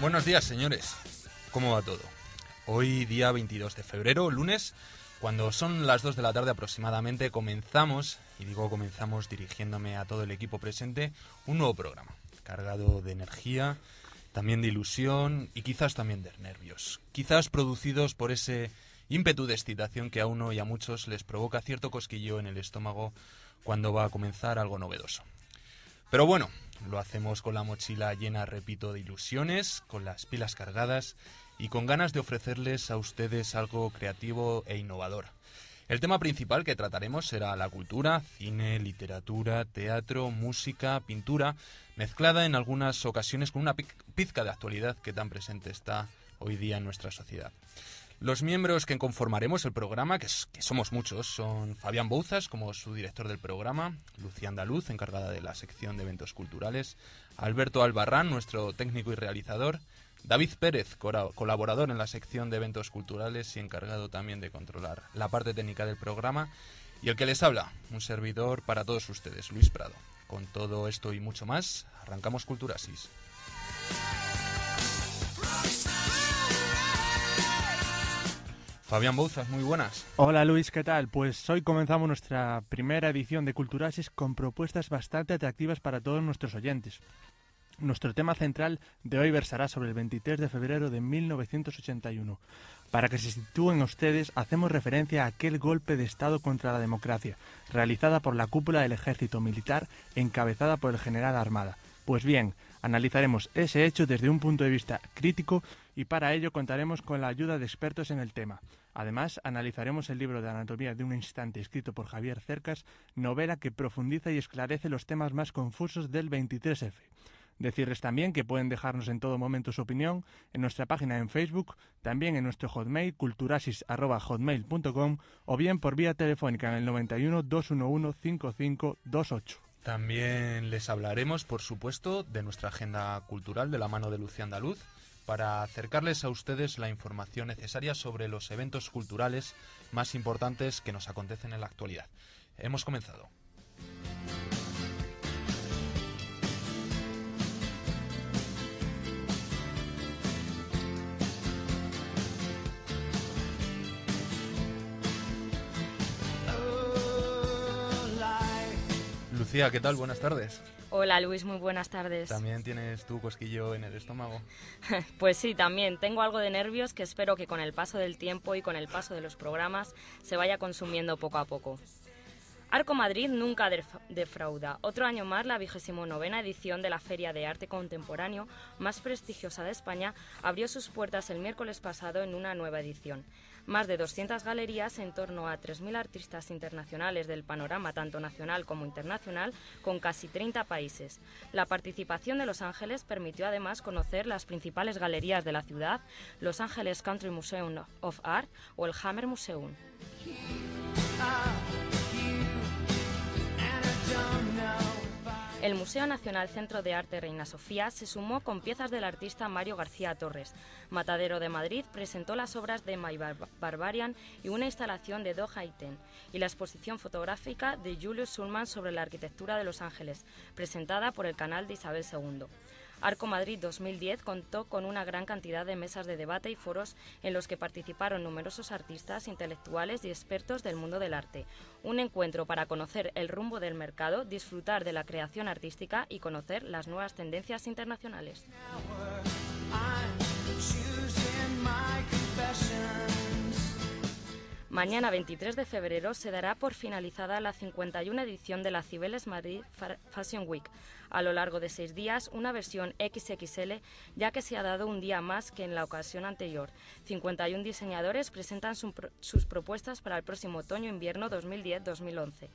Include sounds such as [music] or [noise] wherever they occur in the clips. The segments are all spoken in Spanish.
Buenos días, señores. ¿Cómo va todo? Hoy, día 22 de febrero, lunes, cuando son las 2 de la tarde aproximadamente, comenzamos, y digo comenzamos dirigiéndome a todo el equipo presente, un nuevo programa, cargado de energía, también de ilusión y quizás también de nervios. Quizás producidos por ese ímpetu de excitación que a uno y a muchos les provoca cierto cosquillo en el estómago cuando va a comenzar algo novedoso. Pero bueno, lo hacemos con la mochila llena, repito, de ilusiones, con las pilas cargadas y con ganas de ofrecerles a ustedes algo creativo e innovador. El tema principal que trataremos será la cultura, cine, literatura, teatro, música, pintura, mezclada en algunas ocasiones con una pizca de actualidad que tan presente está hoy día en nuestra sociedad. Los miembros que conformaremos el programa, que, somos muchos, son Fabián Bouzas como su director del programa, Lucía Andaluz, encargada de la sección de eventos culturales, Alberto Albarrán, nuestro técnico y realizador, David Pérez, colaborador en la sección de eventos culturales y encargado también de controlar la parte técnica del programa, y el que les habla, un servidor para todos ustedes, Luis Prado. Con todo esto y mucho más, arrancamos Culturasis. Fabián Bouzas, muy buenas. Hola Luis, ¿qué tal? Pues hoy comenzamos nuestra primera edición de Culturasis con propuestas bastante atractivas para todos nuestros oyentes. Nuestro tema central de hoy versará sobre el 23 de febrero de 1981. Para que se sitúen ustedes, hacemos referencia a aquel golpe de Estado contra la democracia, realizada por la cúpula del ejército militar encabezada por el general Armada. Pues bien, analizaremos ese hecho desde un punto de vista crítico y para ello contaremos con la ayuda de expertos en el tema. Además, analizaremos el libro de Anatomía de un instante escrito por Javier Cercas, novela que profundiza y esclarece los temas más confusos del 23F. Decirles también que pueden dejarnos en todo momento su opinión en nuestra página en Facebook, también en nuestro hotmail culturasis@hotmail.com o bien por vía telefónica en el 91 211 5528. También les hablaremos, por supuesto, de nuestra agenda cultural de la mano de Lucía Andaluz para acercarles a ustedes la información necesaria sobre los eventos culturales más importantes que nos acontecen en la actualidad. Hemos comenzado. Lucía, ¿qué tal? Buenas tardes. Hola Luis, muy buenas tardes. ¿También tienes tu cosquillo en el estómago? [laughs] pues sí, también. Tengo algo de nervios que espero que con el paso del tiempo y con el paso de los programas se vaya consumiendo poco a poco. Arco Madrid nunca defrauda. Otro año más, la vigésimo novena edición de la Feria de Arte Contemporáneo más prestigiosa de España abrió sus puertas el miércoles pasado en una nueva edición. Más de 200 galerías, en torno a 3.000 artistas internacionales del panorama tanto nacional como internacional, con casi 30 países. La participación de Los Ángeles permitió además conocer las principales galerías de la ciudad, Los Ángeles Country Museum of Art o el Hammer Museum. El Museo Nacional Centro de Arte Reina Sofía se sumó con piezas del artista Mario García Torres. Matadero de Madrid presentó las obras de My Barbarian y una instalación de Doha Haiten y la exposición fotográfica de Julius Sulman sobre la arquitectura de Los Ángeles, presentada por el canal de Isabel II. Arco Madrid 2010 contó con una gran cantidad de mesas de debate y foros en los que participaron numerosos artistas, intelectuales y expertos del mundo del arte. Un encuentro para conocer el rumbo del mercado, disfrutar de la creación artística y conocer las nuevas tendencias internacionales. Mañana 23 de febrero se dará por finalizada la 51 edición de la Cibeles Madrid Fashion Week. A lo largo de seis días, una versión XXL, ya que se ha dado un día más que en la ocasión anterior. 51 diseñadores presentan sus propuestas para el próximo otoño-invierno 2010-2011.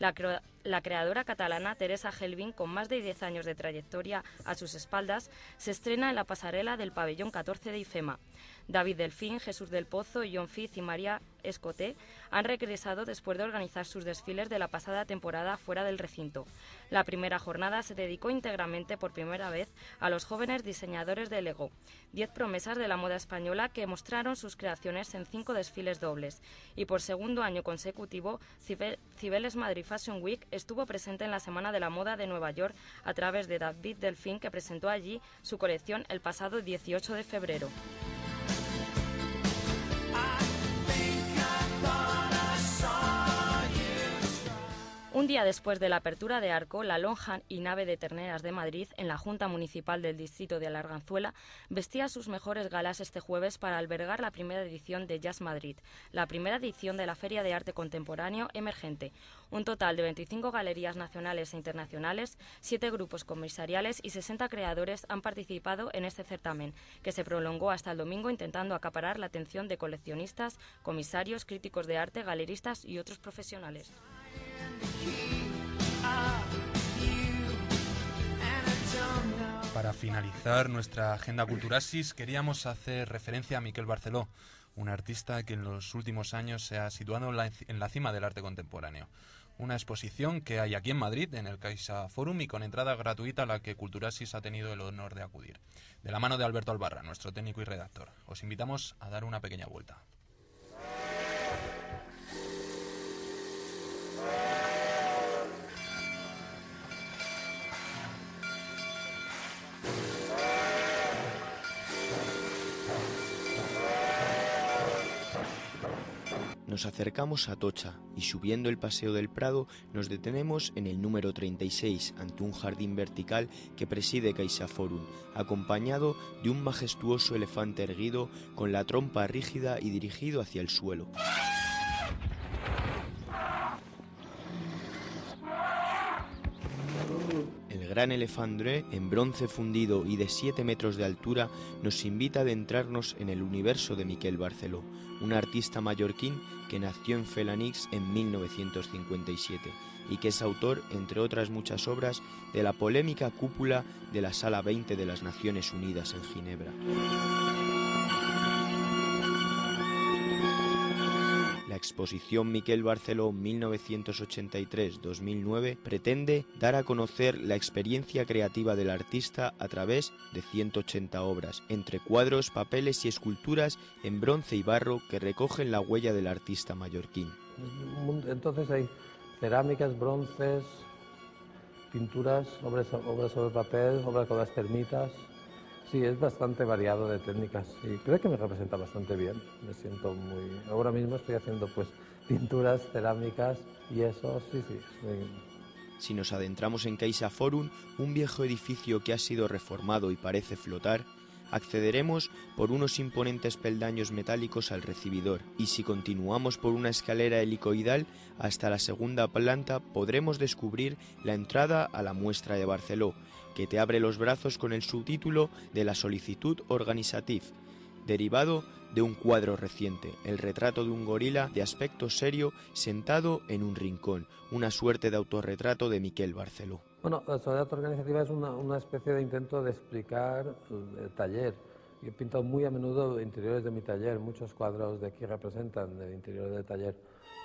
La, creadora catalana Teresa Helvin, con más de 10 años de trayectoria a sus espaldas, se estrena en la pasarela del pabellón 14 de IFEMA. David Delfín, Jesús del Pozo, John Fiz y María Escoté han regresado después de organizar sus desfiles de la pasada temporada fuera del recinto. La primera jornada se dedicó íntegramente por primera vez a los jóvenes diseñadores de Lego, diez promesas de la moda española que mostraron sus creaciones en cinco desfiles dobles. Y por segundo año consecutivo, Cibeles Madrid Fashion Week estuvo presente en la Semana de la Moda de Nueva York a través de David Delfín, que presentó allí su colección el pasado 18 de febrero. Un día después de la apertura de Arco, la lonja y nave de terneras de Madrid, en la Junta Municipal del Distrito de Alarganzuela, vestía sus mejores galas este jueves para albergar la primera edición de Jazz Madrid, la primera edición de la Feria de Arte Contemporáneo Emergente. Un total de 25 galerías nacionales e internacionales, siete grupos comisariales y 60 creadores han participado en este certamen, que se prolongó hasta el domingo intentando acaparar la atención de coleccionistas, comisarios, críticos de arte, galeristas y otros profesionales. Para finalizar nuestra agenda Culturasis, queríamos hacer referencia a Miquel Barceló, un artista que en los últimos años se ha situado en la, cima del arte contemporáneo. Una exposición que hay aquí en Madrid, en el Caixa Forum, y con entrada gratuita a la que Culturasis ha tenido el honor de acudir. De la mano de Alberto Albarra, nuestro técnico y redactor. Os invitamos a dar una pequeña vuelta. Nos acercamos a Tocha y subiendo el Paseo del Prado nos detenemos en el número 36 ante un jardín vertical que preside CaixaForum, acompañado de un majestuoso elefante erguido con la trompa rígida y dirigido hacia el suelo. Gran elefandre en bronce fundido y de 7 metros de altura nos invita a adentrarnos en el universo de Miquel Barceló, un artista mallorquín que nació en Felanix en 1957 y que es autor, entre otras muchas obras, de la polémica cúpula de la Sala 20 de las Naciones Unidas en Ginebra. Exposición Miquel Barceló 1983-2009 pretende dar a conocer la experiencia creativa del artista a través de 180 obras, entre cuadros, papeles y esculturas en bronce y barro que recogen la huella del artista mallorquín. Entonces hay cerámicas, bronces, pinturas, obras, obras sobre papel, obras con las termitas, Sí, es bastante variado de técnicas y creo que me representa bastante bien. Me siento muy... Ahora mismo estoy haciendo pues pinturas, cerámicas y eso, sí, sí. Si nos adentramos en Caixa Forum, un viejo edificio que ha sido reformado y parece flotar, accederemos por unos imponentes peldaños metálicos al recibidor y si continuamos por una escalera helicoidal hasta la segunda planta podremos descubrir la entrada a la muestra de Barceló, que te abre los brazos con el subtítulo de la solicitud organizative, derivado de un cuadro reciente, el retrato de un gorila de aspecto serio sentado en un rincón, una suerte de autorretrato de Miquel Barceló. Bueno, la soledad organizativa es una, especie de intento de explicar el taller. Yo he pintado muy a menudo interiores de mi taller, muchos cuadros de aquí representan el interior del taller,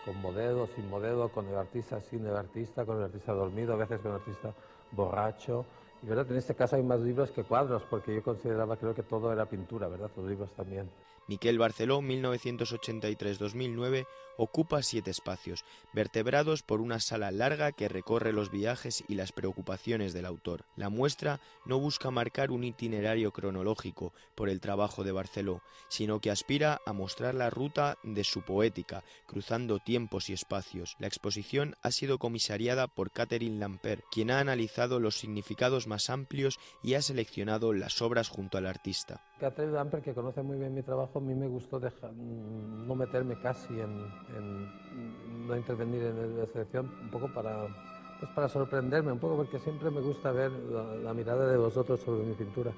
con modelo, sin modelo, con el artista, sin el artista, con el artista dormido, a veces con el artista borracho. Y verdad, en este caso hay más libros que cuadros, porque yo consideraba, creo que todo era pintura, ¿verdad? Los libros también. Miquel Barceló, 1983-2009, ocupa siete espacios, vertebrados por una sala larga que recorre los viajes y las preocupaciones del autor. La muestra no busca marcar un itinerario cronológico por el trabajo de Barceló, sino que aspira a mostrar la ruta de su poética, cruzando tiempos y espacios. La exposición ha sido comisariada por Catherine Lamper, quien ha analizado los significados más amplios y ha seleccionado las obras junto al artista. Catherine Lamper, que conoce muy bien mi trabajo, a mí me gustó dejar, no meterme casi en, no intervenir en la selección, un poco para, pues para sorprenderme, un poco porque siempre me gusta ver la, mirada de vosotros sobre mi pintura,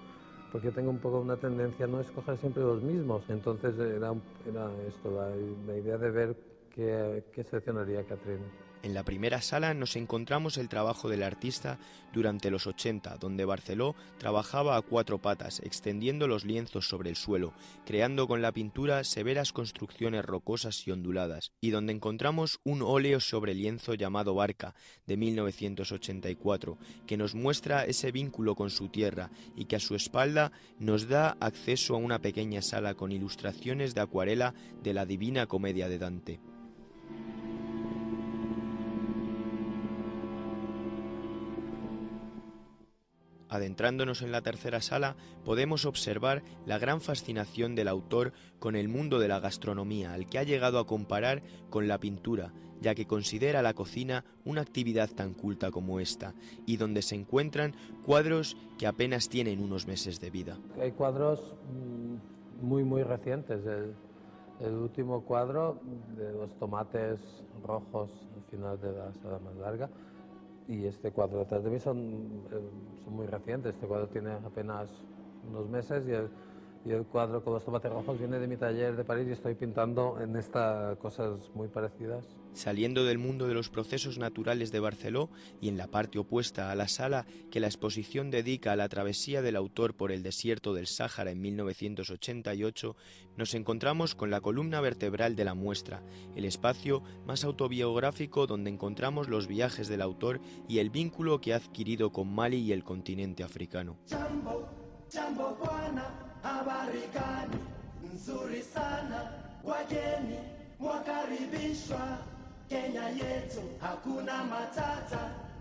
porque tengo un poco una tendencia a no escoger siempre los mismos. Entonces era, era esto, la, idea de ver qué, qué seleccionaría Catherine. En la primera sala nos encontramos el trabajo del artista durante los 80, donde Barceló trabajaba a cuatro patas, extendiendo los lienzos sobre el suelo, creando con la pintura severas construcciones rocosas y onduladas, y donde encontramos un óleo sobre lienzo llamado Barca, de 1984, que nos muestra ese vínculo con su tierra y que a su espalda nos da acceso a una pequeña sala con ilustraciones de acuarela de la Divina Comedia de Dante. Adentrándonos en la tercera sala, podemos observar la gran fascinación del autor con el mundo de la gastronomía, al que ha llegado a comparar con la pintura, ya que considera la cocina una actividad tan culta como esta, y donde se encuentran cuadros que apenas tienen unos meses de vida. Hay cuadros mm, muy, muy recientes. El, el último cuadro de los tomates rojos al final de la sala más larga y este cuadro detrás de mí son, eh, son muy recientes. Este cuadro tiene apenas unos meses y el, y el cuadro con los tomates rojos viene de mi taller de París y estoy pintando en estas cosas muy parecidas. Saliendo del mundo de los procesos naturales de Barceló y en la parte opuesta a la sala que la exposición dedica a la travesía del autor por el desierto del Sáhara en 1988, nos encontramos con la columna vertebral de la muestra, el espacio más autobiográfico donde encontramos los viajes del autor y el vínculo que ha adquirido con Mali y el continente africano.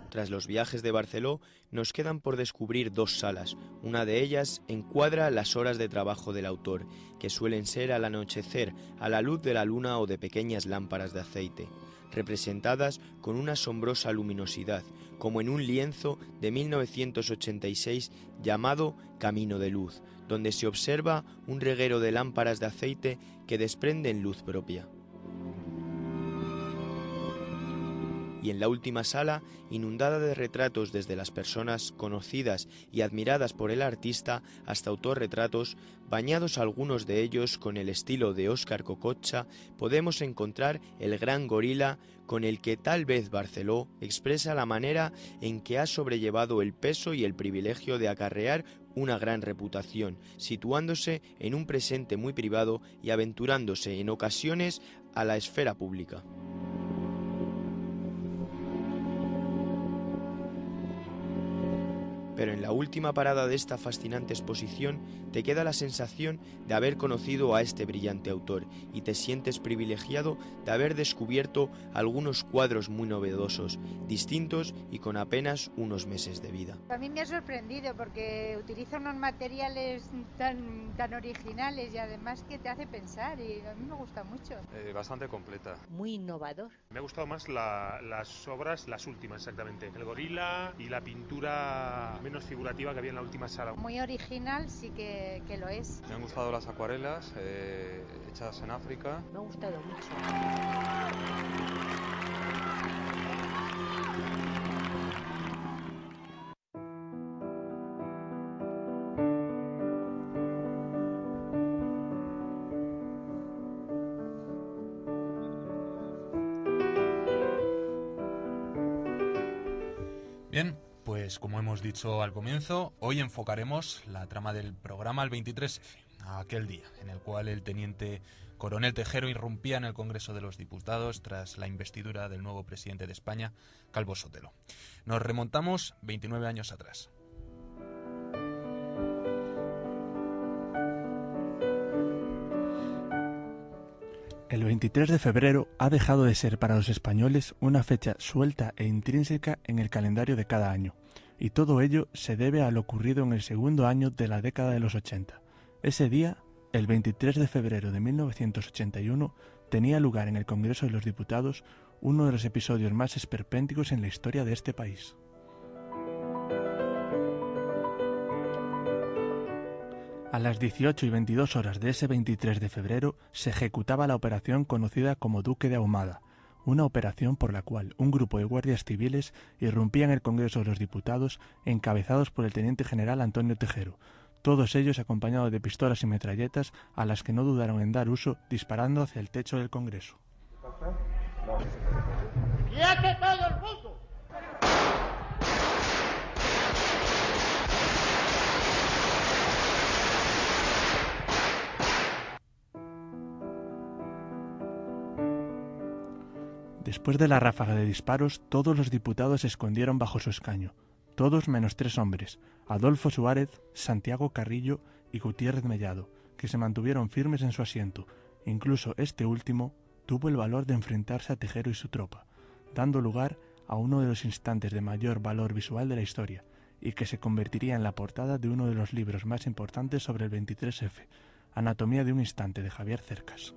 Tras los viajes de Barceló, nos quedan por descubrir dos salas. Una de ellas encuadra las horas de trabajo del autor, que suelen ser al anochecer, a la luz de la luna o de pequeñas lámparas de aceite, representadas con una asombrosa luminosidad, como en un lienzo de 1986 llamado Camino de Luz, donde se observa un reguero de lámparas de aceite que desprenden luz propia. y en la última sala, inundada de retratos desde las personas conocidas y admiradas por el artista hasta autorretratos, bañados algunos de ellos con el estilo de Óscar Cococha, podemos encontrar el gran gorila con el que tal vez Barceló expresa la manera en que ha sobrellevado el peso y el privilegio de acarrear una gran reputación, situándose en un presente muy privado y aventurándose en ocasiones a la esfera pública. Pero en la última parada de esta fascinante exposición te queda la sensación de haber conocido a este brillante autor y te sientes privilegiado de haber descubierto algunos cuadros muy novedosos, distintos y con apenas unos meses de vida. A mí me ha sorprendido porque utiliza unos materiales tan, tan originales y además que te hace pensar y a mí me gusta mucho. Eh, bastante completa. Muy innovador. Me ha gustado más la, las obras, las últimas exactamente, el gorila y la pintura menos figurativa que había en la última sala. Muy original, sí que, que lo es. Me han gustado las acuarelas eh, hechas en África. Me ha gustado mucho. Pues como hemos dicho al comienzo, hoy enfocaremos la trama del programa al 23F, a aquel día en el cual el teniente coronel Tejero irrumpía en el Congreso de los Diputados tras la investidura del nuevo presidente de España, Calvo Sotelo. Nos remontamos 29 años atrás. El 23 de febrero ha dejado de ser para los españoles una fecha suelta e intrínseca en el calendario de cada año, y todo ello se debe a lo ocurrido en el segundo año de la década de los 80. Ese día, el 23 de febrero de 1981, tenía lugar en el Congreso de los Diputados uno de los episodios más esperpénticos en la historia de este país. A las 18 y 22 horas de ese 23 de febrero se ejecutaba la operación conocida como Duque de Ahumada, una operación por la cual un grupo de guardias civiles irrumpía en el Congreso de los Diputados encabezados por el teniente general Antonio Tejero, todos ellos acompañados de pistolas y metralletas a las que no dudaron en dar uso disparando hacia el techo del Congreso. Después de la ráfaga de disparos, todos los diputados se escondieron bajo su escaño, todos menos tres hombres, Adolfo Suárez, Santiago Carrillo y Gutiérrez Mellado, que se mantuvieron firmes en su asiento. Incluso este último tuvo el valor de enfrentarse a Tejero y su tropa, dando lugar a uno de los instantes de mayor valor visual de la historia, y que se convertiría en la portada de uno de los libros más importantes sobre el 23F, Anatomía de un instante de Javier Cercas.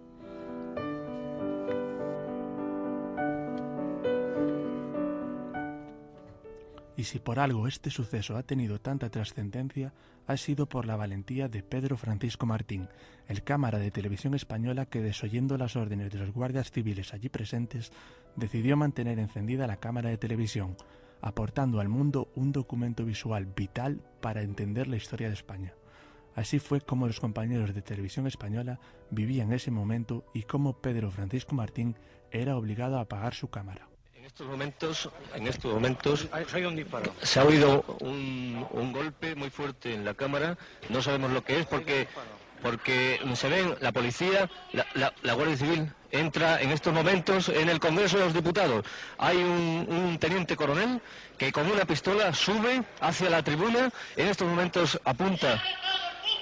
Y si por algo este suceso ha tenido tanta trascendencia, ha sido por la valentía de Pedro Francisco Martín, el cámara de televisión española que, desoyendo las órdenes de los guardias civiles allí presentes, decidió mantener encendida la cámara de televisión, aportando al mundo un documento visual vital para entender la historia de España. Así fue como los compañeros de televisión española vivían ese momento y cómo Pedro Francisco Martín era obligado a apagar su cámara. En estos momentos, en estos momentos se ha oído un, un golpe muy fuerte en la cámara. No sabemos lo que es porque porque se ven la policía, la, la- la Guardia Civil entra en estos momentos en el Congreso de los Diputados. Hay un, un teniente coronel que con una pistola sube hacia la tribuna, en estos momentos apunta.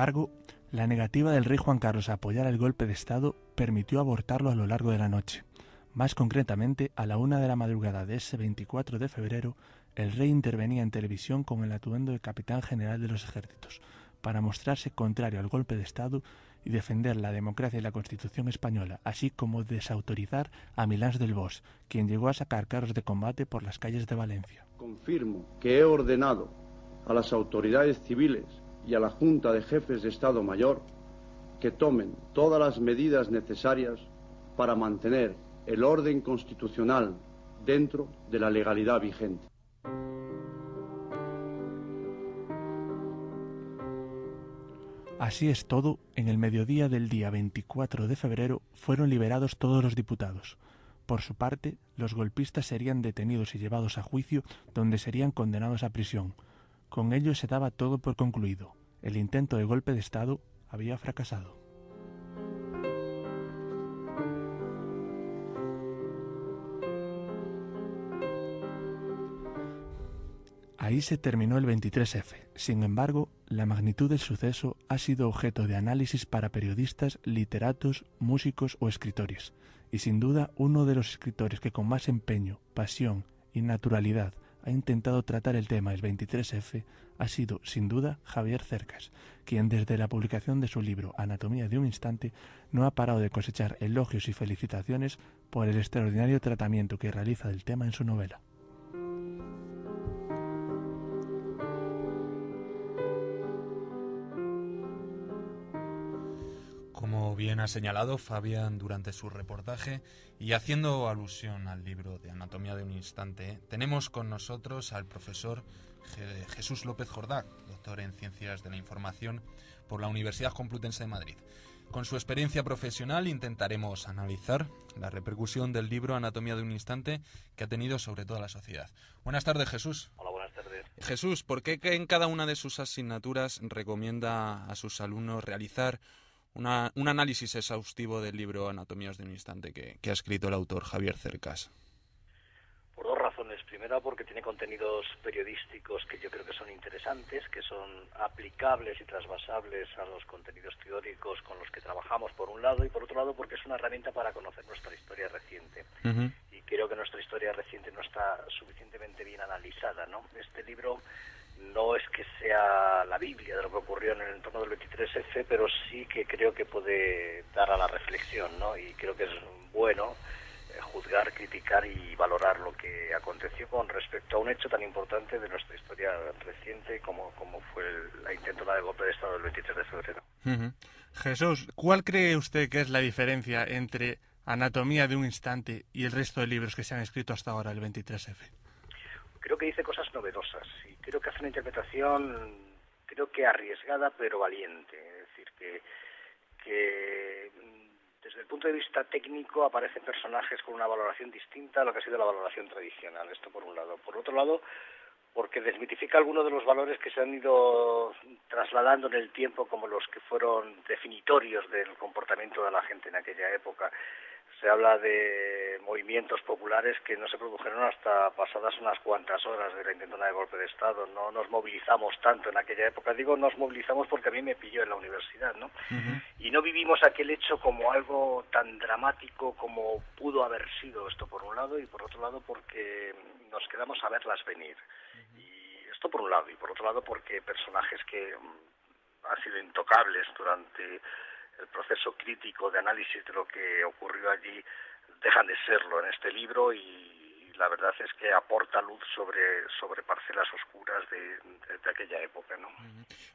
Embargo, la negativa del rey Juan Carlos a apoyar el golpe de Estado permitió abortarlo a lo largo de la noche. Más concretamente, a la una de la madrugada de ese 24 de febrero, el rey intervenía en televisión con el atuendo de capitán general de los ejércitos, para mostrarse contrario al golpe de Estado y defender la democracia y la Constitución española, así como desautorizar a Milán del Bosch, quien llegó a sacar carros de combate por las calles de Valencia. Confirmo que he ordenado a las autoridades civiles y a la Junta de Jefes de Estado Mayor que tomen todas las medidas necesarias para mantener el orden constitucional dentro de la legalidad vigente. Así es todo, en el mediodía del día 24 de febrero fueron liberados todos los diputados. Por su parte, los golpistas serían detenidos y llevados a juicio, donde serían condenados a prisión. Con ello se daba todo por concluido. El intento de golpe de Estado había fracasado. Ahí se terminó el 23F. Sin embargo, la magnitud del suceso ha sido objeto de análisis para periodistas, literatos, músicos o escritores. Y sin duda, uno de los escritores que con más empeño, pasión y naturalidad ha intentado tratar el tema del 23F ha sido, sin duda, Javier Cercas, quien desde la publicación de su libro Anatomía de un instante no ha parado de cosechar elogios y felicitaciones por el extraordinario tratamiento que realiza del tema en su novela. Como bien ha señalado Fabián durante su reportaje y haciendo alusión al libro de Anatomía de un Instante, tenemos con nosotros al profesor Je- Jesús López Jordá, doctor en Ciencias de la Información por la Universidad Complutense de Madrid. Con su experiencia profesional intentaremos analizar la repercusión del libro Anatomía de un Instante que ha tenido sobre toda la sociedad. Buenas tardes, Jesús. Hola, buenas tardes. Jesús, ¿por qué en cada una de sus asignaturas recomienda a sus alumnos realizar una- un análisis exhaustivo del libro Anatomías de un Instante que, que ha escrito el autor Javier Cercas? Por dos razones. Primera, porque tiene contenidos periodísticos que yo creo que son interesantes, que son aplicables y trasvasables a los contenidos teóricos con los que trabajamos, por un lado, y por otro lado, porque es una herramienta para conocer nuestra historia reciente. y creo que nuestra historia reciente no está suficientemente bien analizada, ¿no? Este libro no es que sea Biblia de lo que ocurrió en el entorno del 23F, pero sí que creo que puede dar a la reflexión, ¿no? Y creo que es bueno eh, juzgar, criticar y valorar lo que aconteció con respecto a un hecho tan importante de nuestra historia reciente como, como fue la intentona de golpe de Estado del 23 de febrero. Jesús, ¿cuál cree usted que es la diferencia entre Anatomía de un instante y el resto de libros que se han escrito hasta ahora, el 23F? Creo que dice cosas novedosas y creo que hace una interpretación, creo que arriesgada pero valiente. Es decir, que, que desde el punto de vista técnico aparecen personajes con una valoración distinta a lo que ha sido la valoración tradicional. Esto por un lado. Por otro lado, porque desmitifica algunos de los valores que se han ido trasladando en el tiempo como los que fueron definitorios del comportamiento de la gente en aquella época se habla de movimientos populares que no se produjeron hasta pasadas unas cuantas horas de la intentona de golpe de Estado. No nos movilizamos tanto en aquella época. Digo, nos movilizamos porque a mí me pilló en la universidad, ¿no? Y no vivimos aquel hecho como algo tan dramático como pudo haber sido esto por un lado y por otro lado porque nos quedamos a verlas venir. Y esto por un lado y por otro lado porque personajes que mm, han sido intocables durante el proceso crítico de análisis de lo que ocurrió allí dejan de serlo en este libro y la verdad es que aporta luz sobre, sobre parcelas oscuras de, de, aquella época. ¿no?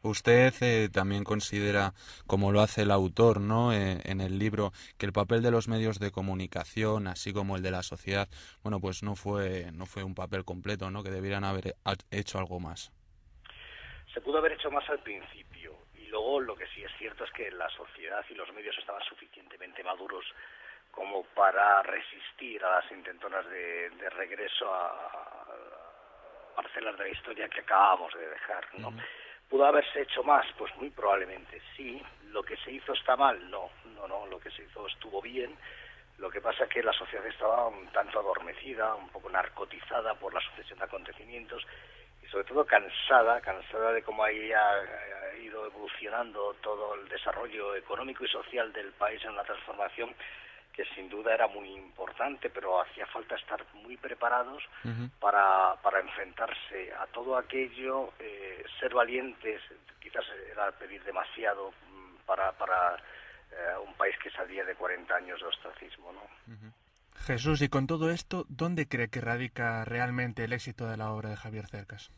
Usted eh, también considera, como lo hace el autor ¿no? Eh, en el libro, que el papel de los medios de comunicación, así como el de la sociedad, bueno, pues no fue, no fue un papel completo, ¿no? que debieran haber hecho algo más. Se pudo haber hecho más al principio luego lo que sí es cierto es que la sociedad y los medios estaban suficientemente maduros como para resistir a las intentonas de, regreso a, parcelas de la historia que acabamos de dejar, ¿no? ¿Pudo haberse hecho más? Pues muy probablemente sí. ¿Lo que se hizo está mal? No, no, no. Lo que se hizo estuvo bien. Lo que pasa es que la sociedad estaba un tanto adormecida, un poco narcotizada por la sucesión de acontecimientos y sobre todo cansada, cansada de cómo había ido evolucionando todo el desarrollo económico y social del país en una transformación que sin duda era muy importante, pero hacía falta estar muy preparados para, para enfrentarse a todo aquello, eh, ser valientes, quizás era pedir demasiado mm, para, para eh, un país que salía de 40 años de ostracismo. ¿no? Jesús, y con todo esto, ¿dónde cree que radica realmente el éxito de la obra de Javier Cercas?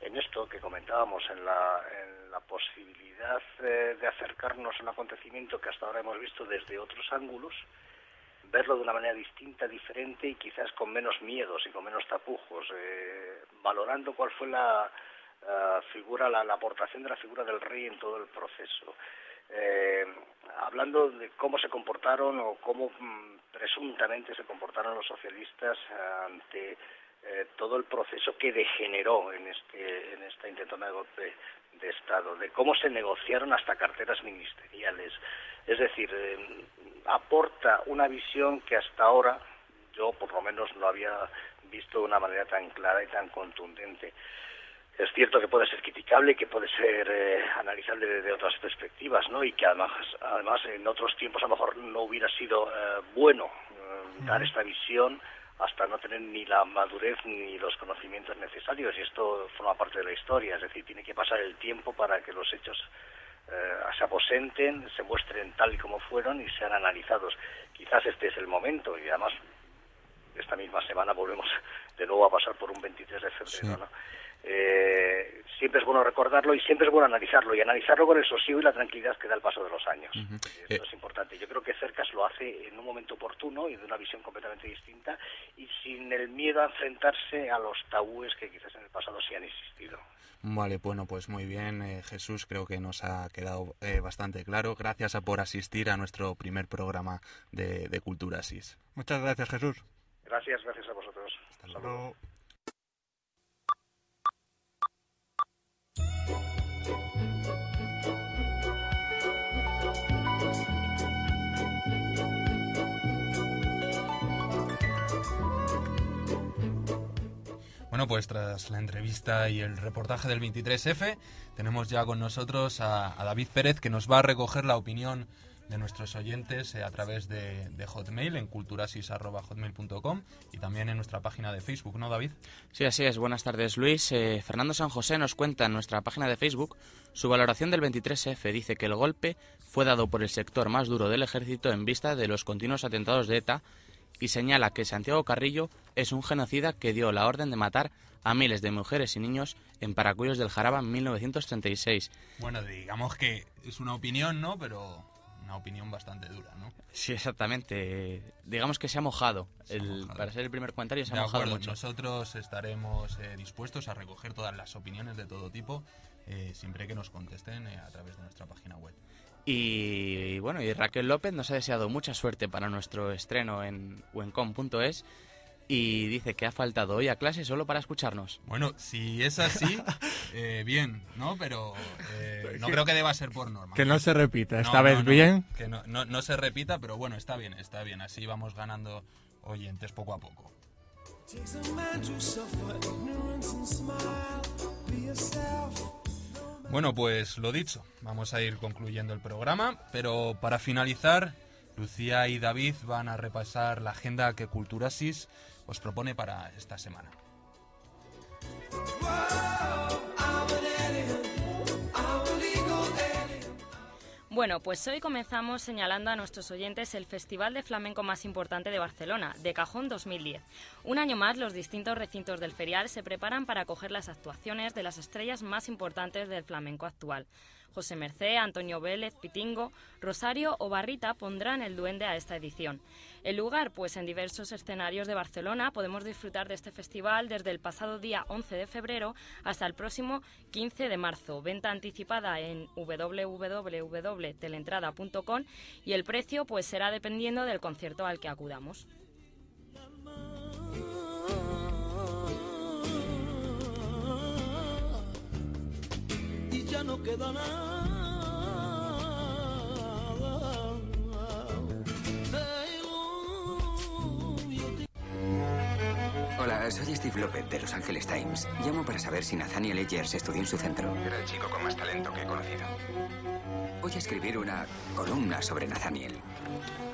En esto que comentábamos, en la, en la posibilidad eh, de acercarnos a un acontecimiento que hasta ahora hemos visto desde otros ángulos, verlo de una manera distinta, diferente y quizás con menos miedos y con menos tapujos, eh, valorando cuál fue la figura, la, la, aportación de la figura del rey en todo el proceso. Eh, hablando de cómo se comportaron o cómo mm, presuntamente se comportaron los socialistas ante eh, todo el proceso que degeneró en, este, en esta intentona de golpe de Estado, de cómo se negociaron hasta carteras ministeriales. Es decir, eh, aporta una visión que hasta ahora yo por lo menos no había visto de una manera tan clara y tan contundente es cierto que puede ser criticable que puede ser eh, analizable desde otras perspectivas, ¿no? Y que además, además en otros tiempos a lo mejor no hubiera sido eh, bueno eh, dar esta visión hasta no tener ni la madurez ni los conocimientos necesarios y esto forma parte de la historia, es decir, tiene que pasar el tiempo para que los hechos se aposenten, se muestren tal y como fueron y sean analizados. Quizás este es el momento y además esta misma semana volvemos de nuevo a pasar por un 23 de febrero, ¿no? Eh, siempre es bueno recordarlo y siempre es bueno analizarlo y analizarlo con el sosiego y la tranquilidad que da el paso de los años. Eso es importante. Yo creo que Cercas lo hace en un momento oportuno y de una visión completamente distinta y sin el miedo a enfrentarse a los tabúes que quizás en el pasado sí han existido. Vale, bueno, pues muy bien, eh, Jesús, creo que nos ha quedado eh, bastante claro. Gracias por asistir a nuestro primer programa de, de Cultura SIS. Muchas gracias, Jesús. Gracias, gracias a vosotros. Hasta luego. Bueno, pues tras la entrevista y el reportaje del 23F, tenemos ya con nosotros a, David Pérez que nos va a recoger la opinión de nuestros oyentes eh, a través de, Hotmail en culturasis.hotmail.com y también en nuestra página de Facebook, ¿no, David? Sí, así es. Buenas tardes, Luis. Eh, Fernando San José nos cuenta en nuestra página de Facebook su valoración del 23F. Dice que el golpe fue dado por el sector más duro del ejército en vista de los continuos atentados de ETA y señala que Santiago Carrillo es un genocida que dio la orden de matar a miles de mujeres y niños en Paracuellos del Jaraba en 1936. Bueno, digamos que es una opinión, ¿no? Pero una opinión bastante dura, ¿no? Sí, exactamente. Digamos que se ha mojado. el, Para ser el primer comentario se ha mojado acuerdo, mucho. Nosotros estaremos eh, dispuestos a recoger todas las opiniones de todo tipo, eh, siempre que nos contesten eh, a través de nuestra página web. Y bueno, y Raquel López nos ha deseado mucha suerte para nuestro estreno en wencom.es y dice que ha faltado hoy a clase solo para escucharnos. Bueno, si es así, [laughs] eh, bien, ¿no? Pero eh, no [laughs] creo que deba ser por norma. Que no se repita, esta no, vez no, bien. Que no, no, no se repita, pero bueno, está bien, está bien. Así vamos ganando oyentes poco a poco. Bueno, pues lo dicho, vamos a ir concluyendo el programa, pero para finalizar, Lucía y David van a repasar la agenda que Culturasis os propone para esta semana. Bueno, pues hoy comenzamos señalando a nuestros oyentes el festival de flamenco más importante de Barcelona, de Cajón 2010. Un año más, los distintos recintos del ferial se preparan para acoger las actuaciones de las estrellas más importantes del flamenco actual. José Mercé, Antonio Vélez, Pitingo, Rosario o Barrita pondrán el duende a esta edición. El lugar, pues en diversos escenarios de Barcelona podemos disfrutar de este festival desde el pasado día 11 de febrero hasta el próximo 15 de marzo. Venta anticipada en www.telentrada.com y el precio pues será dependiendo del concierto al que acudamos. y ya no queda nada. Hola, soy Steve López de Los Angeles Times. Llamo para saber si Nathaniel Edgers estudió en su centro. Era el chico con más talento que he conocido. Voy a escribir una columna sobre Nathaniel.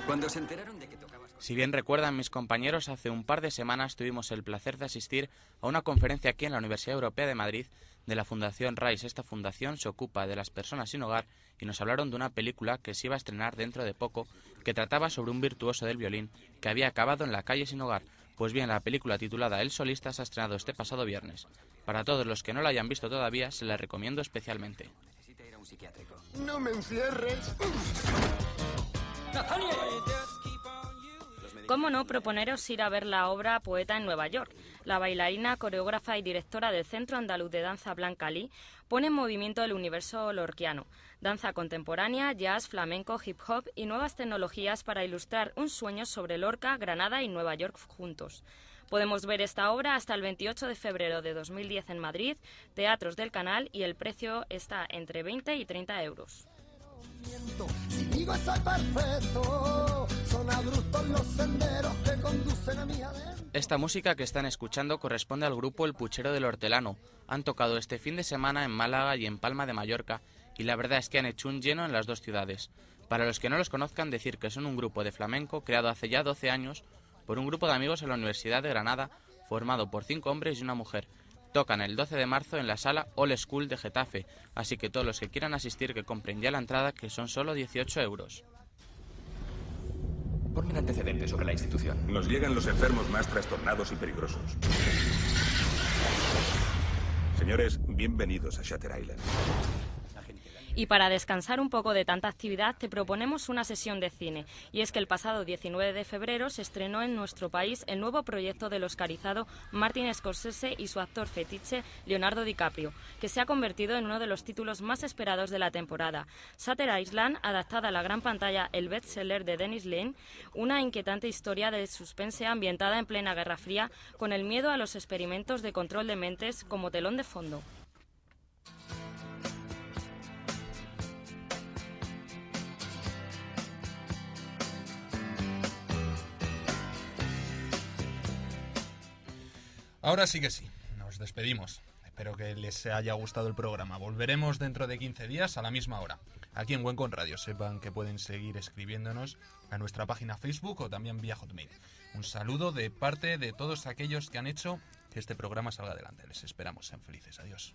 Cuando se enteraron de que tocaba... Si bien recuerdan mis compañeros, hace un par de semanas tuvimos el placer de asistir a una conferencia aquí en la Universidad Europea de Madrid de la Fundación RISE. Esta fundación se ocupa de las personas sin hogar y nos hablaron de una película que se iba a estrenar dentro de poco que trataba sobre un virtuoso del violín que había acabado en la calle sin hogar. Pues bien, la película titulada El Solista se ha estrenado este pasado viernes. Para todos los que no la hayan visto todavía, se la recomiendo especialmente. No me encierres. ¿Cómo no proponeros ir a ver la obra Poeta en Nueva York? La bailarina, coreógrafa y directora del Centro Andaluz de Danza Blanca Lee pone en movimiento el universo lorquiano, danza contemporánea, jazz, flamenco, hip hop y nuevas tecnologías para ilustrar un sueño sobre Lorca, Granada y Nueva York juntos. Podemos ver esta obra hasta el 28 de febrero de 2010 en Madrid, Teatros del Canal y el precio está entre 20 y 30 euros. Si digo perfecto, Esta música que están escuchando corresponde al grupo El Puchero del Hortelano. Han tocado este fin de semana en Málaga y en Palma de Mallorca y la verdad es que han hecho un lleno en las dos ciudades. Para los que no los conozcan, decir que son un grupo de flamenco creado hace ya 12 años por un grupo de amigos en la Universidad de Granada formado por cinco hombres y una mujer. Tocan el 12 de marzo en la sala All School de Getafe, así que todos los que quieran asistir que compren ya la entrada que son solo 18 euros. Ponme antecedentes sobre la institución. Nos llegan los enfermos más trastornados y peligrosos. Señores, bienvenidos a Shatter Island. Y para descansar un poco de tanta actividad, te proponemos una sesión de cine. Y es que el pasado 19 de febrero se estrenó en nuestro país el nuevo proyecto del oscarizado Martin Scorsese y su actor fetiche Leonardo DiCaprio, que se ha convertido en uno de los títulos más esperados de la temporada. Sutter Island, adaptada a la gran pantalla el bestseller de Dennis Lane, una inquietante historia de suspense ambientada en plena Guerra Fría, con el miedo a los experimentos de control de mentes como telón de fondo. Ahora sí que sí, nos despedimos. Espero que les haya gustado el programa. Volveremos dentro de 15 días a la misma hora. Aquí en Wencon Radio sepan que pueden seguir escribiéndonos a nuestra página Facebook o también vía Hotmail. Un saludo de parte de todos aquellos que han hecho que este programa salga adelante. Les esperamos. Sean felices. Adiós.